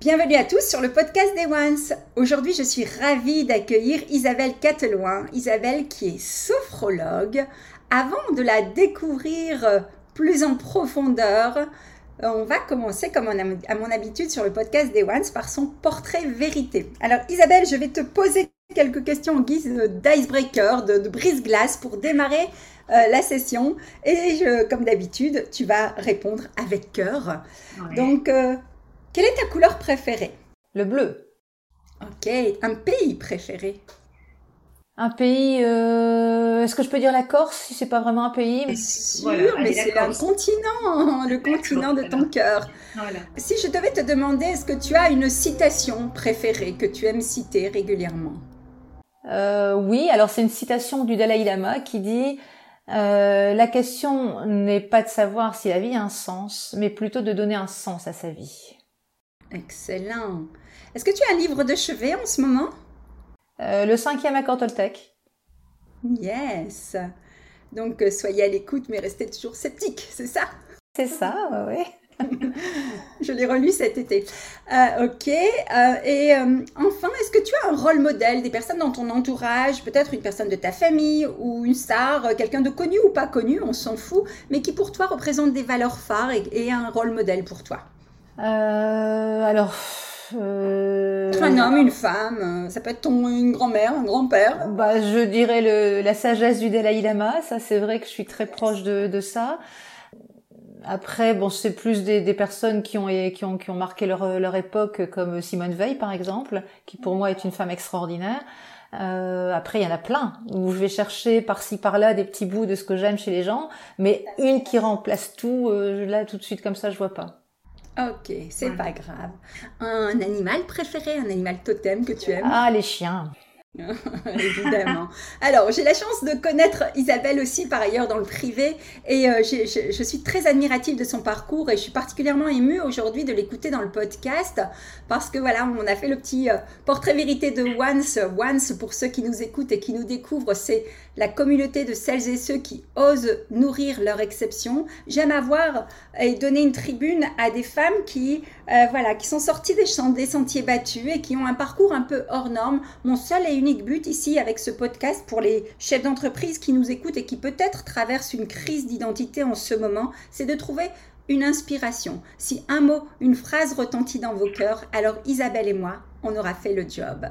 Bienvenue à tous sur le podcast des Ones. Aujourd'hui, je suis ravie d'accueillir Isabelle Cateloin. Isabelle qui est sophrologue. Avant de la découvrir plus en profondeur, on va commencer, comme à mon habitude sur le podcast des Ones, par son portrait vérité. Alors Isabelle, je vais te poser quelques questions en guise d'icebreaker, de, brise-glace pour démarrer euh, la session. Et comme d'habitude, tu vas répondre avec cœur. Donc, euh, quelle est ta couleur préférée? Le bleu. Ok. Un pays préféré Un pays. Euh, est-ce que je peux dire la Corse si c'est pas vraiment un pays? Mais... sûr, mais c'est un continent, le continent de ton cœur. Si je devais te demander, est-ce que tu as une citation préférée que tu aimes citer régulièrement? Euh, Oui, alors c'est une citation du Dalai Lama qui dit euh, la question n'est pas de savoir si la vie a un sens, mais plutôt de donner un sens à sa vie. Excellent. Est-ce que tu as un livre de chevet en ce moment? Euh, Le cinquième accord Toltec. Yes. Donc euh, soyez à l'écoute, mais restez toujours sceptique, c'est ça? C'est ça, oui. Je l'ai relu cet été. Euh, ok. et enfin, est-ce que tu as un rôle modèle, des personnes dans ton entourage, peut-être une personne de ta famille ou une star, quelqu'un de connu ou pas connu, on s'en fout, mais qui pour toi représente des valeurs phares et un rôle modèle pour toi? Alors. Euh... Un homme, une femme, ça peut être ton, une grand-mère, un grand-père. Bah, je dirais le, la sagesse du Dalai Lama. Ça, c'est vrai que je suis très proche de, de ça. Après, bon, c'est plus des, des, personnes qui ont, qui ont, qui ont marqué leur, leur époque, comme Simone Veil, par exemple, qui pour moi est une femme extraordinaire. Euh, après, il y en a plein où je vais chercher par-ci par-là des petits bouts de ce que j'aime chez les gens, mais une qui remplace tout, euh, là tout de suite comme ça, je vois pas. Ok, c'est pas grave. Un animal préféré, un animal totem que tu aimes? Ah, les chiens. Évidemment. Alors, j'ai la chance de connaître Isabelle aussi par ailleurs dans le privé et euh, je, suis très admirative de son parcours et je suis particulièrement émue aujourd'hui de l'écouter dans le podcast parce que voilà, on a fait le petit euh, portrait vérité de Once. Once, pour ceux qui nous écoutent et qui nous découvrent, c'est la communauté de celles et ceux qui osent nourrir leur exception. J'aime avoir et donner une tribune à des femmes qui, euh, voilà, qui sont sorties des, des sentiers battus et qui ont un parcours un peu hors norme. Mon seul et unique but ici avec ce podcast pour les chefs d'entreprise qui nous écoutent et qui peut-être traversent une crise d'identité en ce moment, c'est de trouver une inspiration. Si un mot, une phrase retentit dans vos cœurs, alors Isabelle et moi, on aura fait le job.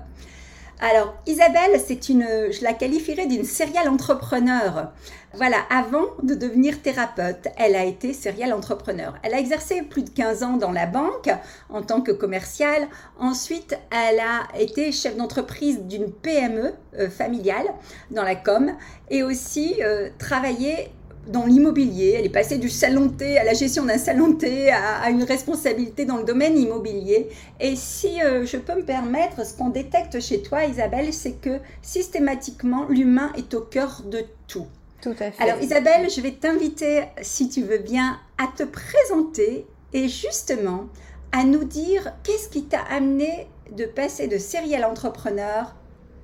Alors, Isabelle, c'est une, je la qualifierais d'une serial entrepreneur. Voilà, avant de devenir thérapeute, elle a été serial entrepreneur. Elle a exercé plus de 15 ans dans la banque en tant que commerciale. Ensuite, elle a été chef d'entreprise d'une PME euh, familiale dans la com et aussi euh, travaillé dans l'immobilier. Elle est passée du salon de thé à la gestion d'un salon de thé à, une responsabilité dans le domaine immobilier. Et si euh, je peux me permettre, ce qu'on détecte chez toi, Isabelle, c'est que systématiquement, l'humain est au cœur de tout. Tout à fait. Alors Isabelle, je vais t'inviter, si tu veux bien, à te présenter et justement à nous dire qu'est-ce qui t'a amené de passer de serial entrepreneur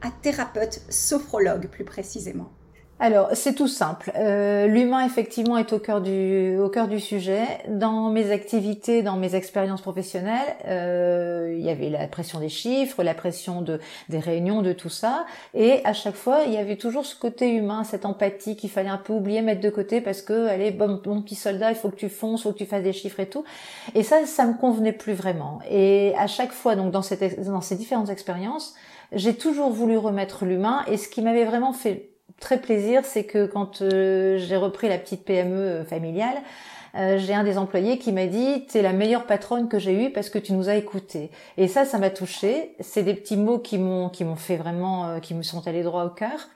à thérapeute sophrologue plus précisément. Alors, c'est tout simple. Euh, L'humain, effectivement, est au cœur du au cœur du sujet. Dans mes activités, dans mes expériences professionnelles, euh, il y avait la pression des chiffres, la pression de des réunions, de tout ça, et à chaque fois, il y avait toujours ce côté humain, cette empathie qu'il fallait un peu oublier, mettre de côté, parce que, allez, bon, bon petit soldat, il faut que tu fonces, il faut que tu fasses des chiffres et tout. Et ça, ça me convenait plus vraiment. Et à chaque fois, donc dans cette dans ces différentes expériences, j'ai toujours voulu remettre l'humain et ce qui m'avait vraiment fait très plaisir, c'est que quand euh, j'ai repris la petite PME euh, familiale, euh, j'ai un des employés qui m'a dit t'es la meilleure patronne que j'ai eue parce que tu nous as écoutés et ça ça m'a touché c'est des petits mots qui m'ont qui m'ont fait vraiment qui me sont allés droit au cœur.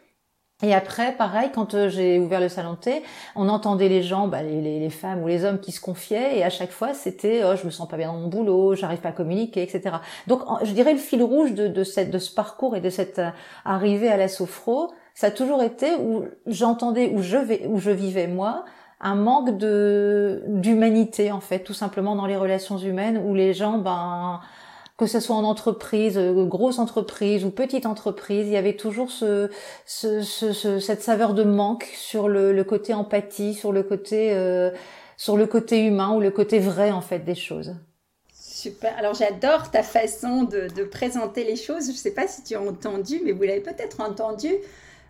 Et après, pareil, quand j'ai ouvert le salon de thé, on entendait les gens, bah, les, les, femmes ou les hommes qui se confiaient, et à chaque fois, c'était oh, je me sens pas bien dans mon boulot, j'arrive pas à communiquer, etc. Donc, je dirais le fil rouge de, de, cette, de ce parcours et de cette arrivée à la sophro, ça a toujours été où j'entendais, où je, où je vivais moi, un manque de d'humanité en fait, tout simplement dans les relations humaines, où les gens, ben que ce soit en entreprise, euh, grosse entreprise ou petite entreprise, il y avait toujours ce, ce, ce, cette saveur de manque sur le, le côté empathie, sur le côté euh, sur le côté humain ou le côté vrai en fait des choses. Super. Alors j'adore ta façon de, de, présenter les choses. Je ne sais pas si tu as entendu, mais vous l'avez peut-être entendu.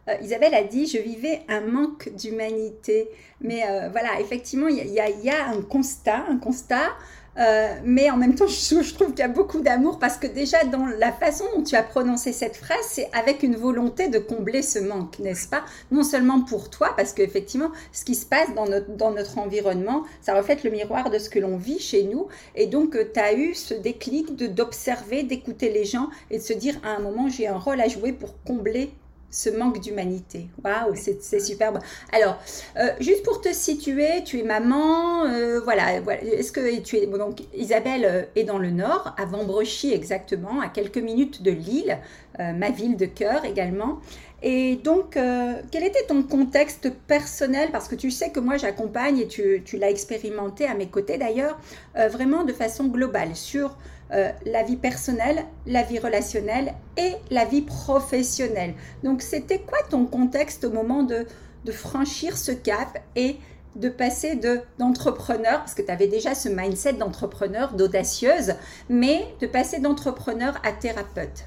Euh, Isabelle a dit, je vivais un manque d'humanité. Mais euh, voilà, effectivement, il y, a un constat, un constat. Euh, mais en même temps, je, je trouve qu'il y a beaucoup d'amour parce que déjà dans la façon dont tu as prononcé cette phrase, c'est avec une volonté de combler ce manque, n'est-ce pas? Non seulement pour toi, parce qu'effectivement, ce qui se passe dans notre, dans notre environnement, ça reflète le miroir de ce que l'on vit chez nous. Et donc, tu as eu ce déclic d'observer, d'écouter les gens et de se dire à un moment, j'ai un rôle à jouer pour combler ce manque d'humanité. Waouh, c'est superbe. Alors, euh, juste pour te situer, tu es maman, euh, voilà, voilà. Est-ce que tu es bon, donc Isabelle euh, est dans le nord, à Vambrechy exactement, à quelques minutes de Lille, ma ville de cœur également. Et donc, quel était ton contexte personnel? Parce que tu sais que moi, j'accompagne, et tu, tu l'as expérimenté à mes côtés d'ailleurs, vraiment de façon globale sur euh, la vie personnelle, la vie relationnelle et la vie professionnelle. Donc c'était quoi ton contexte au moment de, de franchir ce cap et de passer de d'entrepreneur, parce que tu avais déjà ce mindset d'entrepreneur, d'audacieuse, mais de passer d'entrepreneur à thérapeute?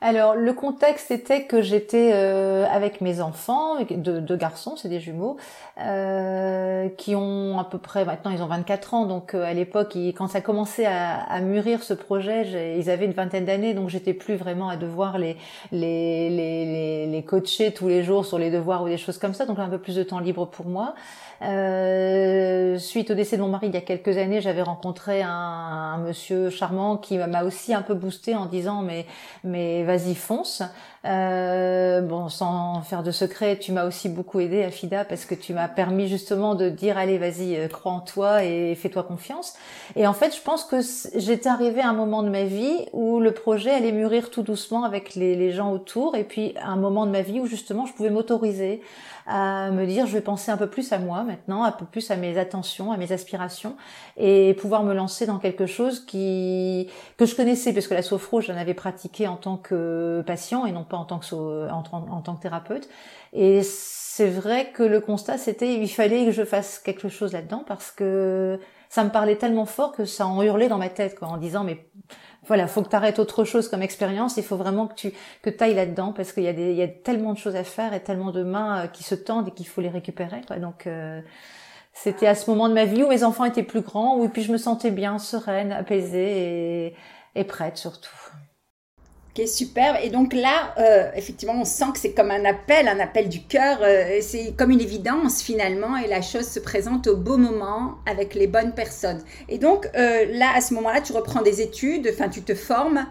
Alors le contexte était que j'étais euh, avec mes enfants, deux, garçons, c'est des jumeaux, euh, qui ont à peu près maintenant ils ont 24 ans, donc euh, à l'époque quand ça commençait à, à mûrir ce projet, ils avaient une vingtaine d'années, donc j'étais plus vraiment à devoir les, les les, les coacher tous les jours sur les devoirs ou des choses comme ça, donc un peu plus de temps libre pour moi. Euh, suite au décès de mon mari il y a quelques années, j'avais rencontré un, un, monsieur charmant qui m'a aussi un peu boosté en disant mais mais vas-y fonce. Euh, bon, sans faire de secret, tu m'as aussi beaucoup aidé, Afida, parce que tu m'as permis justement de dire allez, vas-y, euh, crois en toi et fais-toi confiance. Et en fait, je pense que j'étais arrivée à un moment de ma vie où le projet allait mûrir tout doucement avec les, gens autour, et puis un moment de ma vie où justement je pouvais m'autoriser à me dire je vais penser un peu plus à moi maintenant, un peu plus à mes attentions, à mes aspirations et pouvoir me lancer dans quelque chose qui que je connaissais parce que la sophro j'en avais pratiqué en tant que patient et non pas en tant que en, tant que thérapeute et c'est vrai que le constat c'était il fallait que je fasse quelque chose là-dedans parce que ça me parlait tellement fort que ça en hurlait dans ma tête quoi en disant mais voilà, faut que tu arrêtes autre chose comme expérience. Il faut vraiment que tu que ailles là-dedans parce qu'il y a des il y a tellement de choses à faire et tellement de mains euh, qui se tendent et qu'il faut les récupérer. Quoi. Donc euh, c'était à ce moment de ma vie où mes enfants étaient plus grands, où puis je me sentais bien, sereine, apaisée et, et prête surtout. Ok, superbe. Et donc là, euh, effectivement, on sent que c'est comme un appel, un appel du cœur. Euh, c'est comme une évidence finalement, et la chose se présente au beau moment avec les bonnes personnes. Et donc euh, là, à ce moment-là, tu reprends des études, enfin, tu te formes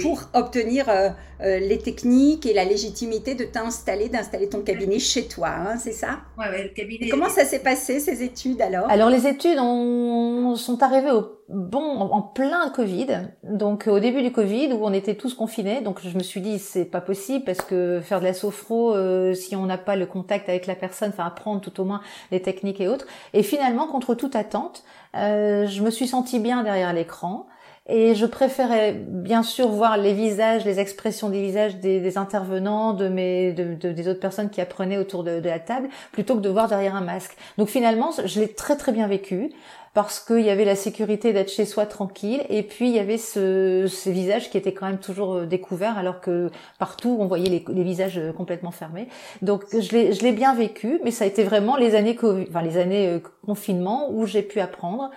pour obtenir euh, euh, les techniques et la légitimité de t'installer, d'installer ton cabinet chez toi, hein, c'est ça? Oui, ouais, le cabinet. comment ça s'est passé ces études alors? Alors les études sont arrivées au bon en, plein Covid, donc au début du Covid où on était tous confinés, donc je me suis dit c'est pas possible parce que faire de la sophro euh, si on n'a pas le contact avec la personne, enfin apprendre tout au moins les techniques et autres. Et finalement contre toute attente, je me suis sentie bien derrière l'écran. Et je préférais bien sûr voir les visages, les expressions des visages des, intervenants, de mes, de, des autres personnes qui apprenaient autour de, la table, plutôt que de voir derrière un masque. Donc finalement, je l'ai très très bien vécu parce qu'il y avait la sécurité d'être chez soi tranquille et puis il y avait ce, ces visages qui étaient quand même toujours euh, découverts alors que partout on voyait les, visages euh, complètement fermés. Donc je l'ai, je l'ai bien vécu, mais ça a été vraiment les années, enfin les années euh, confinement où j'ai pu apprendre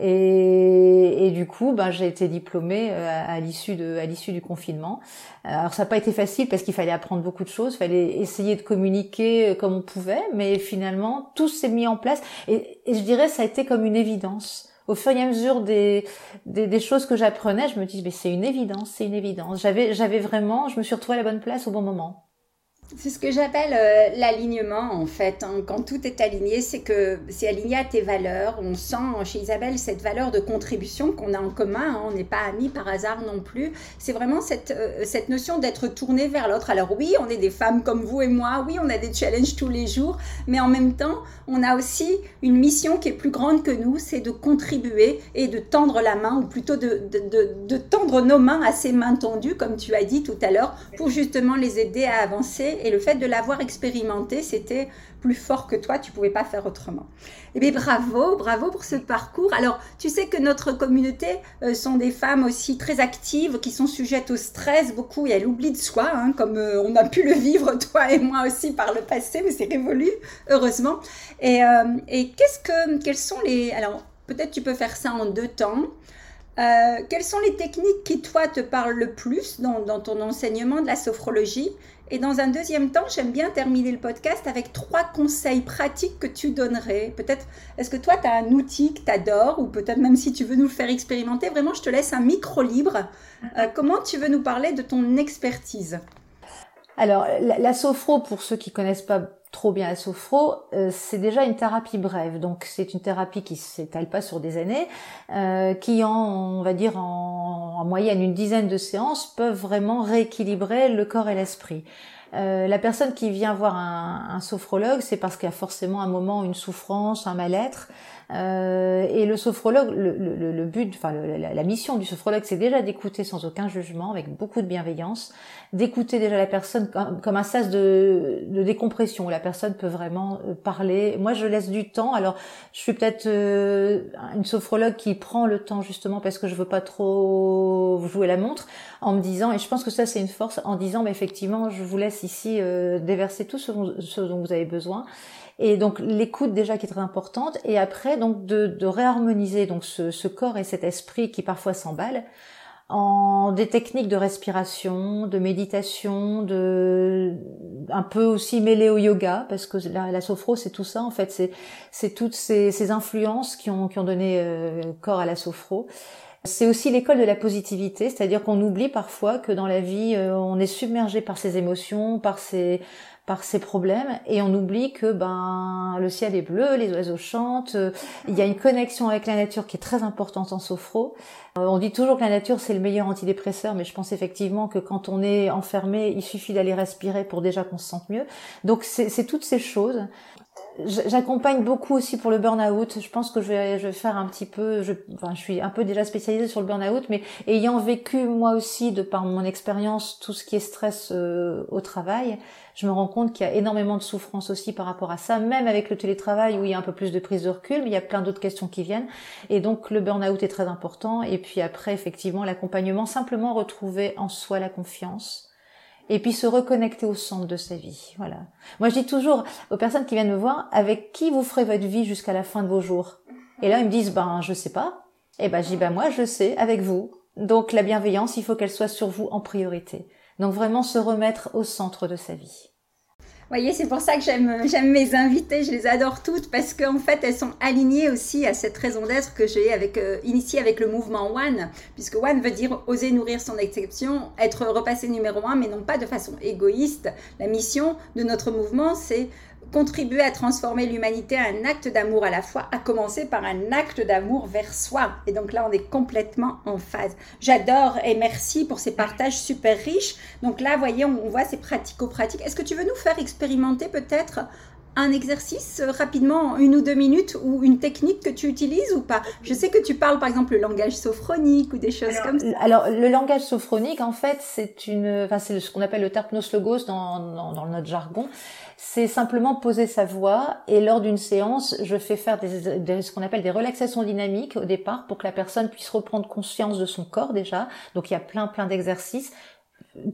Et, du coup, ben, j'ai été diplômée euh, à, l'issue de, à l'issue du confinement. Alors ça n'a pas été facile parce qu'il fallait apprendre beaucoup de choses, il fallait essayer de communiquer euh, comme on pouvait, mais finalement tout s'est mis en place. Et, je dirais ça a été comme une évidence au fur et à mesure des, des, choses que j'apprenais, je me dis mais c'est une évidence, c'est une évidence. J'avais j'avais vraiment, je me suis retrouvée à la bonne place au bon moment. C'est ce que j'appelle euh, l'alignement en fait. Hein. Quand tout est aligné, c'est que c'est aligné à tes valeurs. On sent chez Isabelle cette valeur de contribution qu'on a en commun. Hein. On n'est pas amis par hasard non plus. C'est vraiment cette, euh, cette notion d'être tourné vers l'autre. Alors oui, on est des femmes comme vous et moi. Oui, on a des challenges tous les jours. Mais en même temps, on a aussi une mission qui est plus grande que nous. C'est de contribuer et de tendre la main, ou plutôt de, de, de, de tendre nos mains à ces mains tendues, comme tu as dit tout à l'heure, pour justement les aider à avancer et le fait de l'avoir expérimenté, c'était plus fort que toi, tu pouvais pas faire autrement. Eh bien, bravo, bravo pour ce parcours. Alors, tu sais que notre communauté euh, sont des femmes aussi très actives, qui sont sujettes au stress beaucoup et à l'oubli de soi, hein, comme euh, on a pu le vivre toi et moi aussi par le passé, mais c'est révolu, heureusement. Et, euh, qu'est-ce que, quels sont les, alors peut-être tu peux faire ça en deux temps. quelles sont les techniques qui, toi, te parlent le plus dans ton enseignement de la sophrologie? Et dans un deuxième temps, j'aime bien terminer le podcast avec trois conseils pratiques que tu donnerais. Peut-être, est-ce que toi, tu as un outil que tu adores ou peut-être même si tu veux nous le faire expérimenter, vraiment, je te laisse un micro libre. Euh, comment tu veux nous parler de ton expertise? Alors, la, sophro, pour ceux qui connaissent pas trop bien la sophro, euh, c'est déjà une thérapie brève. Donc c'est une thérapie qui s'étale pas sur des années, euh, qui en, on va dire en, en, moyenne une dizaine de séances peuvent vraiment rééquilibrer le corps et l'esprit. Euh, la personne qui vient voir un, un sophrologue, c'est parce qu'il y a forcément un moment une souffrance, un mal-être. Euh, et le sophrologue, le, le, le but, enfin la, mission du sophrologue, c'est déjà d'écouter sans aucun jugement, avec beaucoup de bienveillance, d'écouter déjà la personne comme, comme un sas de, de, décompression où la personne peut vraiment euh, parler. Moi, je laisse du temps. Alors, je suis peut-être euh, une sophrologue qui prend le temps justement parce que je veux pas trop jouer la montre, en me disant, et je pense que ça c'est une force, en disant, mais effectivement, je vous laisse ici déverser tout ce dont vous avez besoin. Et donc l'écoute déjà qui est très importante, et après donc de, de réharmoniser donc ce, ce, corps et cet esprit qui parfois s'emballe en des techniques de respiration, de méditation, de un peu aussi mêlé au yoga parce que la, la sophro c'est tout ça en fait, c'est c'est toutes ces, ces, influences qui ont qui ont donné euh, corps à la sophro. C'est aussi l'école de la positivité, c'est-à-dire qu'on oublie parfois que dans la vie, euh, on est submergé par ses émotions, par ses, par ces problèmes et on oublie que ben le ciel est bleu, les oiseaux chantent, euh, il y a une connexion avec la nature qui est très importante en sophro. Euh, on dit toujours que la nature c'est le meilleur antidépresseur, mais je pense effectivement que quand on est enfermé, il suffit d'aller respirer pour déjà qu'on se sente mieux. Donc c'est toutes ces choses. J'accompagne beaucoup aussi pour le burn-out. Je pense que je vais, je vais faire un petit peu, je, enfin, je suis un peu déjà spécialisée sur le burn-out, mais ayant vécu moi aussi, de par mon expérience, tout ce qui est stress euh, au travail, je me rends compte qu'il y a énormément de souffrance aussi par rapport à ça, même avec le télétravail où il y a un peu plus de prise de recul, mais il y a plein d'autres questions qui viennent. Et donc le burn-out est très important. Et puis après, effectivement, l'accompagnement, simplement retrouver en soi la confiance et puis se reconnecter au centre de sa vie. Voilà. Moi, je dis toujours aux personnes qui viennent me voir, avec qui vous ferez votre vie jusqu'à la fin de vos jours? Et là, ils me disent, ben, je sais pas. Et ben, je dis, ben, moi, je sais, avec vous. Donc, la bienveillance, il faut qu'elle soit sur vous en priorité. Donc, vraiment se remettre au centre de sa vie voyez, c'est pour ça que j'aime, j'aime mes invités, je les adore toutes parce qu'en fait, elles sont alignées aussi à cette raison d'être que j'ai avec, euh, initiée avec le mouvement One, puisque One veut dire oser nourrir son exception, être repassé numéro un, mais non pas de façon égoïste. La mission de notre mouvement, c'est contribuer à transformer l'humanité à un acte d'amour à la fois, à commencer par un acte d'amour vers soi. Et donc là, on est complètement en phase. J'adore et merci pour ces partages super riches. Donc là, voyez, on, voit ces pratico-pratiques. Est-ce que tu veux nous faire expérimenter peut-être un exercice euh, rapidement, une ou deux minutes, ou une technique que tu utilises ou pas? Je sais que tu parles par exemple le langage sophronique ou des choses comme ça. Alors le langage sophronique, en fait, c'est une, enfin c'est ce qu'on appelle le terpnos logos dans, dans, dans notre jargon c'est simplement poser sa voix et lors d'une séance, je fais faire des, ce qu'on appelle des relaxations dynamiques au départ pour que la personne puisse reprendre conscience de son corps déjà. Donc il y a plein plein d'exercices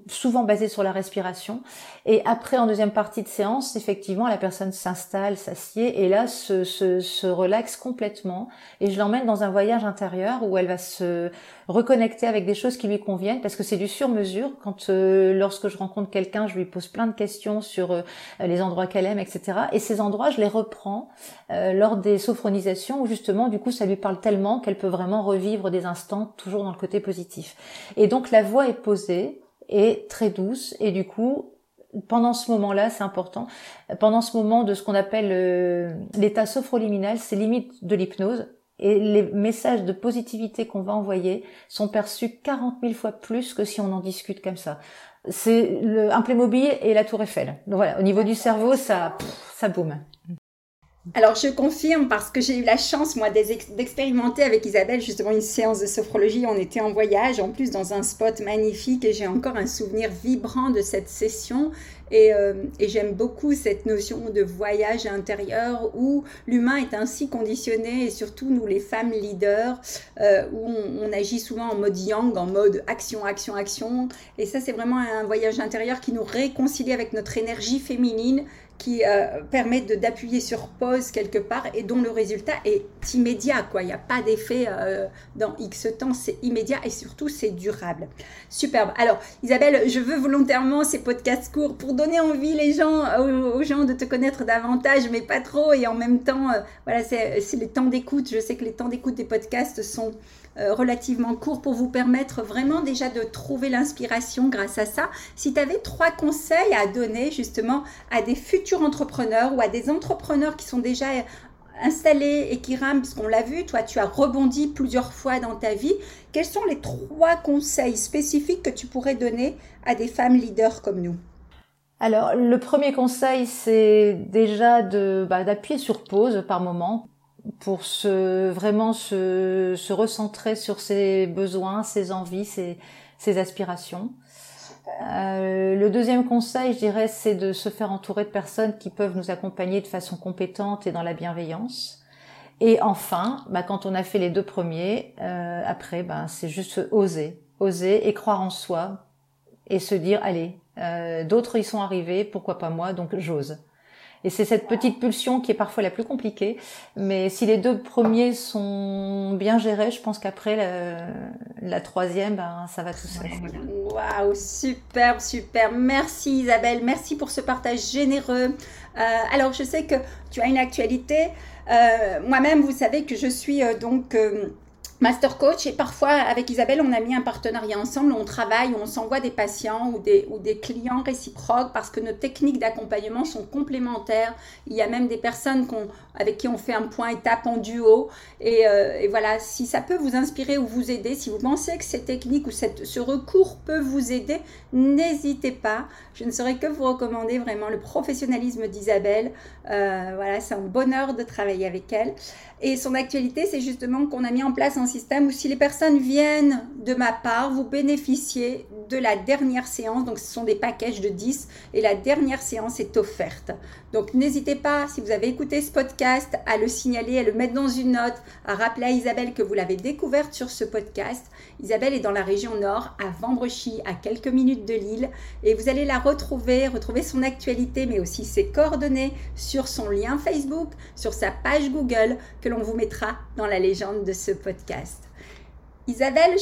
souvent basé sur la respiration. Et après, en deuxième partie de séance, effectivement, la personne s'installe, s'assied et là se, se, se relaxe complètement. Et je l'emmène dans un voyage intérieur où elle va se reconnecter avec des choses qui lui conviennent parce que c'est du sur-mesure. Quand euh, lorsque je rencontre quelqu'un, je lui pose plein de questions sur euh, les endroits qu'elle aime, etc. Et ces endroits, je les reprends euh, lors des sophronisations où justement, du coup, ça lui parle tellement qu'elle peut vraiment revivre des instants toujours dans le côté positif. Et donc la voix est posée est très douce et du coup pendant ce moment-là, c'est important. Pendant ce moment de ce qu'on appelle euh, l'état sophroliminal, c'est limite de l'hypnose. Et les messages de positivité qu'on va envoyer sont perçus 40 000 fois plus que si on en discute comme ça. C'est un Playmobil et la Tour Eiffel. Donc voilà, au niveau du cerveau, ça, ça boum. Alors, je confirme parce que j'ai eu la chance, moi, d'expérimenter avec Isabelle justement une séance de sophrologie. On était en voyage, en plus dans un spot magnifique, et j'ai encore un souvenir vibrant de cette session. Et, euh, j'aime beaucoup cette notion de voyage intérieur où l'humain est ainsi conditionné, et surtout nous, les femmes leaders, euh, où on, on, agit souvent en mode yang, en mode action, action, action. Et ça, c'est vraiment un voyage intérieur qui nous réconcilie avec notre énergie féminine qui euh, permettent d'appuyer sur pause quelque part et dont le résultat est immédiat. Quoi. Il n'y a pas d'effet euh, dans X temps, c'est immédiat et surtout c'est durable. Superbe. Alors Isabelle, je veux volontairement ces podcasts courts pour donner envie les gens, aux, gens de te connaître davantage, mais pas trop. Et en même temps, euh, voilà, c'est les temps d'écoute. Je sais que les temps d'écoute des podcasts sont euh, relativement court pour vous permettre vraiment déjà de trouver l'inspiration grâce à ça. Si tu avais trois conseils à donner justement à des futurs entrepreneurs ou à des entrepreneurs qui sont déjà installés et qui rament, parce qu'on l'a vu, toi tu as rebondi plusieurs fois dans ta vie, quels sont les trois conseils spécifiques que tu pourrais donner à des femmes leaders comme nous? Alors, le premier conseil, c'est déjà de bah, d'appuyer sur pause par moment pour se vraiment se, se recentrer sur ses besoins, ses envies, ses, ses aspirations. Euh, le deuxième conseil, je dirais, c'est de se faire entourer de personnes qui peuvent nous accompagner de façon compétente et dans la bienveillance. Et enfin, bah, quand on a fait les deux premiers, euh, après, bah, c'est juste oser, oser et croire en soi et se dire, allez, euh, d'autres y sont arrivés, pourquoi pas moi, donc j'ose. Et c'est cette petite pulsion qui est parfois la plus compliquée. Mais si les deux premiers sont bien gérés, je pense qu'après la, troisième, ben, ça va tout seul. Waouh, superbe, super. Merci Isabelle, merci pour ce partage généreux. Euh, alors je sais que tu as une actualité. Euh, moi-même, vous savez que je suis euh, donc Master Coach et parfois avec Isabelle on a mis un partenariat ensemble, on travaille, on s'envoie des patients ou des, ou des clients réciproques parce que nos techniques d'accompagnement sont complémentaires. Il y a même des personnes avec qui on fait un point étape en duo et, euh, et, voilà, si ça peut vous inspirer ou vous aider, si vous pensez que ces techniques ou cette, ce recours peut vous aider, n'hésitez pas. Je ne saurais que vous recommander vraiment le professionnalisme d'Isabelle. Euh, voilà, c'est un bonheur de travailler avec elle. Et son actualité, c'est justement qu'on a mis en place un système où si les personnes viennent de ma part, vous bénéficiez de la dernière séance. Donc, ce sont des packages de 10 et la dernière séance est offerte. Donc, n'hésitez pas, si vous avez écouté ce podcast, à le signaler, à le mettre dans une note, à rappeler à Isabelle que vous l'avez découverte sur ce podcast. Isabelle est dans la région nord, à Vambrechy, à quelques minutes de Lille. Et vous allez la retrouver, retrouver son actualité, mais aussi ses coordonnées sur son lien Facebook, sur sa page Google, que l'on vous mettra dans la légende de ce podcast. Isabelle,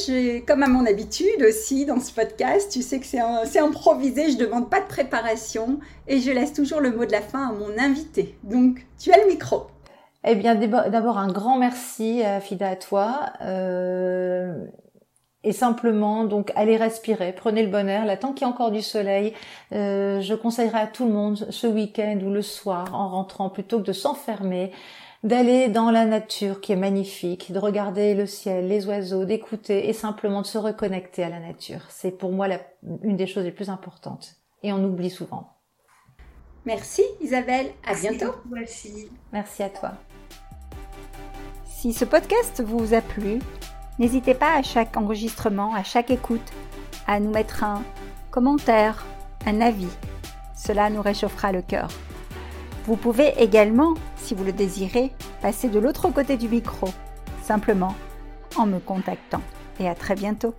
comme à mon habitude aussi dans ce podcast, tu sais que c'est improvisé, je ne demande pas de préparation et je laisse toujours le mot de la fin à mon invité. Donc, tu as le micro. Eh bien, d'abord un grand merci, euh, Fida, à toi. Euh, et simplement, donc, allez respirer, prenez le bon air. Là, tant qu'il y a encore du soleil, euh, je conseillerais à tout le monde ce week-end ou le soir, en rentrant, plutôt que de s'enfermer, d'aller dans la nature qui est magnifique, de regarder le ciel, les oiseaux, d'écouter et simplement de se reconnecter à la nature. C'est pour moi une des choses les plus importantes. Et on oublie souvent. Merci Isabelle, à bientôt. Merci. Merci à toi. Si ce podcast vous a plu, n'hésitez pas à chaque enregistrement, à chaque écoute, à nous mettre un commentaire, un avis. Cela nous réchauffera le cœur. Vous pouvez également, si vous le désirez, passer de l'autre côté du micro, simplement en me contactant. Et à très bientôt.